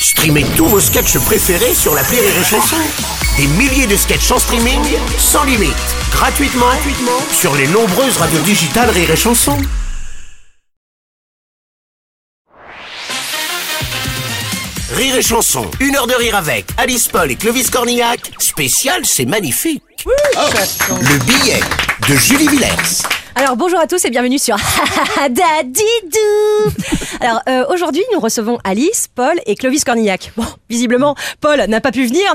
Streamez tous vos sketchs préférés sur la Rire et Chanson. Des milliers de sketchs en streaming, sans limite, gratuitement, gratuitement sur les nombreuses radios digitales Rire et Chanson. Rire et Chanson, une heure de rire avec Alice Paul et Clovis Cornillac, spécial c'est magnifique. Le billet de Julie Villers. Alors bonjour à tous et bienvenue sur Dadidou. Alors euh, aujourd'hui nous recevons Alice, Paul et Clovis Cornillac. Bon, visiblement Paul n'a pas pu venir.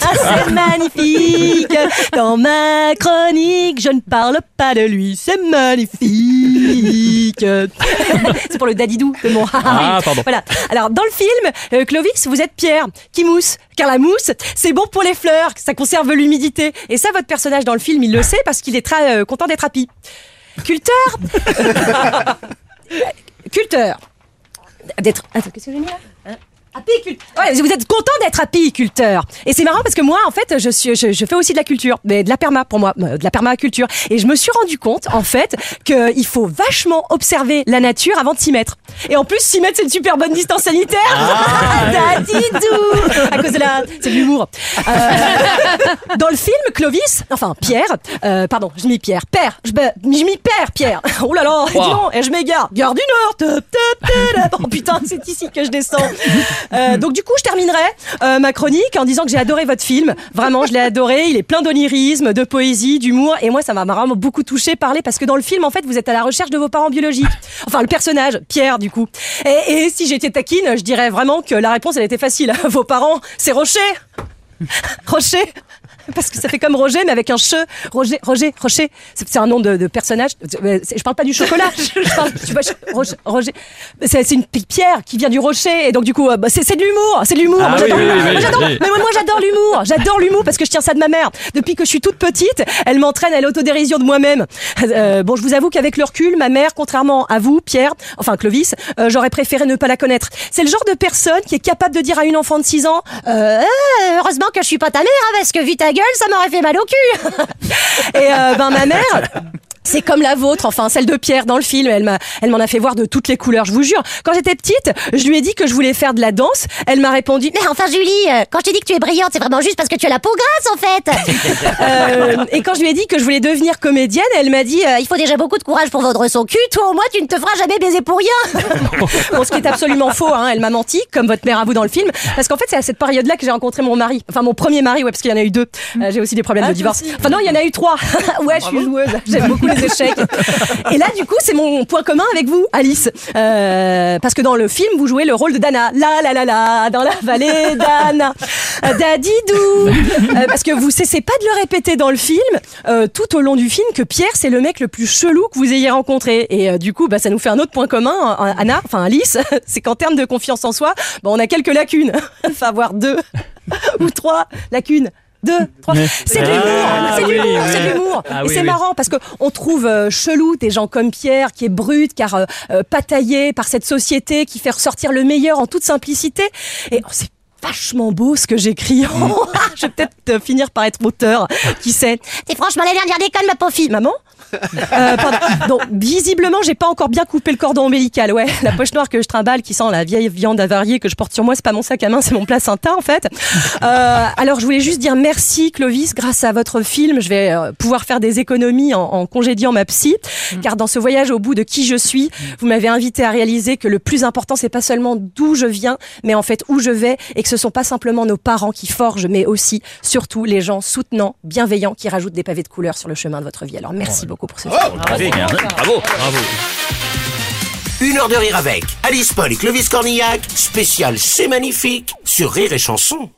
c'est magnifique. Dans ma chronique, je ne parle pas de lui. C'est magnifique. c'est pour le Dadidou de mon. Ah, pardon. Voilà. Alors dans le film, euh, Clovis, vous êtes Pierre qui mousse. Car la mousse, c'est bon pour les fleurs, ça conserve l'humidité. Et ça, votre personnage dans le film, il le sait parce qu'il est très euh, content d'être happy. Culteur Culteur D'être. Attends, qu'est-ce que j'ai mis là? Hein. Ouais, vous êtes content d'être apiculteur. Et c'est marrant parce que moi, en fait, je, suis, je, je fais aussi de la culture, mais de la perma pour moi, euh, de la permaculture. Et je me suis rendu compte, en fait, qu'il faut vachement observer la nature avant de s'y mettre. Et en plus, s'y mettre, c'est une super bonne distance sanitaire. Ah, Dadidou À cause de la. C'est de l'humour. Euh, dans le film, Clovis, enfin Pierre, euh, pardon, je mis Pierre, Père, je, je mis Père, Pierre. Oh là là, dis donc, et je m'égare. Gare du Nord. Oh putain, c'est ici que je descends. Euh, donc du coup, je terminerai euh, ma chronique en disant que j'ai adoré votre film. Vraiment, je l'ai adoré. Il est plein d'onirisme, de poésie, d'humour, et moi, ça m'a vraiment beaucoup touché parler parce que dans le film, en fait, vous êtes à la recherche de vos parents biologiques. Enfin, le personnage, Pierre, du coup. Et, et si j'étais taquine, je dirais vraiment que la réponse, elle était facile. Vos parents, c'est Rocher. Rocher parce que ça fait comme Roger mais avec un che. Roger Roger Rocher. C'est un nom de, de personnage. Euh, je parle pas du chocolat. Je parle tu vois, Roger, Roger. c'est une pi- pierre qui vient du rocher et donc du coup euh, bah, c'est c'est de l'humour. C'est de l'humour. Ah moi oui, j'adore oui, oui, moi, oui, j'adore- oui. mais moi, j'adore l'humour. J'adore l'humour parce que je tiens ça de ma mère. Depuis que je suis toute petite elle m'entraîne à l'autodérision de moi-même. Euh, bon je vous avoue qu'avec le recul ma mère contrairement à vous Pierre enfin Clovis euh, j'aurais préféré ne pas la connaître. C'est le genre de personne qui est capable de dire à une enfant de 6 ans euh, heureusement que je suis pas ta mère hein, parce que vu ta ça m'aurait fait mal au cul. Et euh, ben ma mère c'est comme la vôtre, enfin celle de Pierre dans le film. Elle m'a, elle m'en a fait voir de toutes les couleurs. Je vous jure. Quand j'étais petite, je lui ai dit que je voulais faire de la danse. Elle m'a répondu Mais enfin Julie, euh, quand je t'ai dit que tu es brillante, c'est vraiment juste parce que tu as la peau grasse en fait. Euh, et quand je lui ai dit que je voulais devenir comédienne, elle m'a dit Euh, il faut déjà beaucoup de courage pour vendre son cul. Toi au moins tu ne te feras jamais baiser pour rien. bon, ce qui est absolument faux. Hein, elle m'a menti, comme votre mère à vous dans le film, parce qu'en fait c'est à cette période-là que j'ai rencontré mon mari. Enfin mon premier mari, ouais, parce qu'il y en a eu deux. Euh, j'ai aussi des problèmes de divorce. Enfin non, il y en a eu trois. ouais, je suis joueuse. J'aime beaucoup les Et là, du coup, c'est mon point commun avec vous, Alice, Euh, parce que dans le film, vous jouez le rôle de Dana. La la la la, dans la vallée d'Anna. Euh, Dadidou. Euh, parce que vous cessez pas de le répéter dans le film, euh, tout au long du film, que Pierre, c'est le mec le plus chelou que vous ayez rencontré. Et euh, du coup, bah, ça nous fait un autre point commun, euh, Anna, enfin Alice, c'est qu'en termes de confiance en soi, bah, on a quelques lacunes. enfin, voire deux ou trois lacunes. Deux, trois. C'est de l'humour, Ah, c'est de l'humour, oui. c'est de l'humour. Ah Et c'est oui. marrant parce que on trouve euh, chelou des gens comme Pierre qui est brut, car euh, euh, pataillé par cette société qui fait ressortir le meilleur en toute simplicité. Et oh, c'est vachement beau ce que j'écris. Je vais peut-être euh, finir par être auteur. Qui sait T'es franchement la dernière déconne ma pauvre fille. Maman Euh, pardon. Donc, visiblement, j'ai pas encore bien coupé le cordon ombilical. Ouais, la poche noire que je trimballe, qui sent la vieille viande avariée que je porte sur moi, c'est pas mon sac à main, c'est mon placenta en fait. Euh, alors, je voulais juste dire merci, Clovis. Grâce à votre film, je vais euh, pouvoir faire des économies en, en congédiant ma psy, car dans ce voyage au bout de qui je suis, vous m'avez invité à réaliser que le plus important, c'est pas seulement d'où je viens, mais en fait où je vais, et que ce sont pas simplement nos parents qui forgent, mais aussi, surtout, les gens soutenants, bienveillants, qui rajoutent des pavés de couleur sur le chemin de votre vie. Alors, merci beaucoup pour ce film. Bravo. Bravo. Une heure de rire avec Alice Paul et Clovis Cornillac, spécial c'est magnifique sur Rire et Chanson.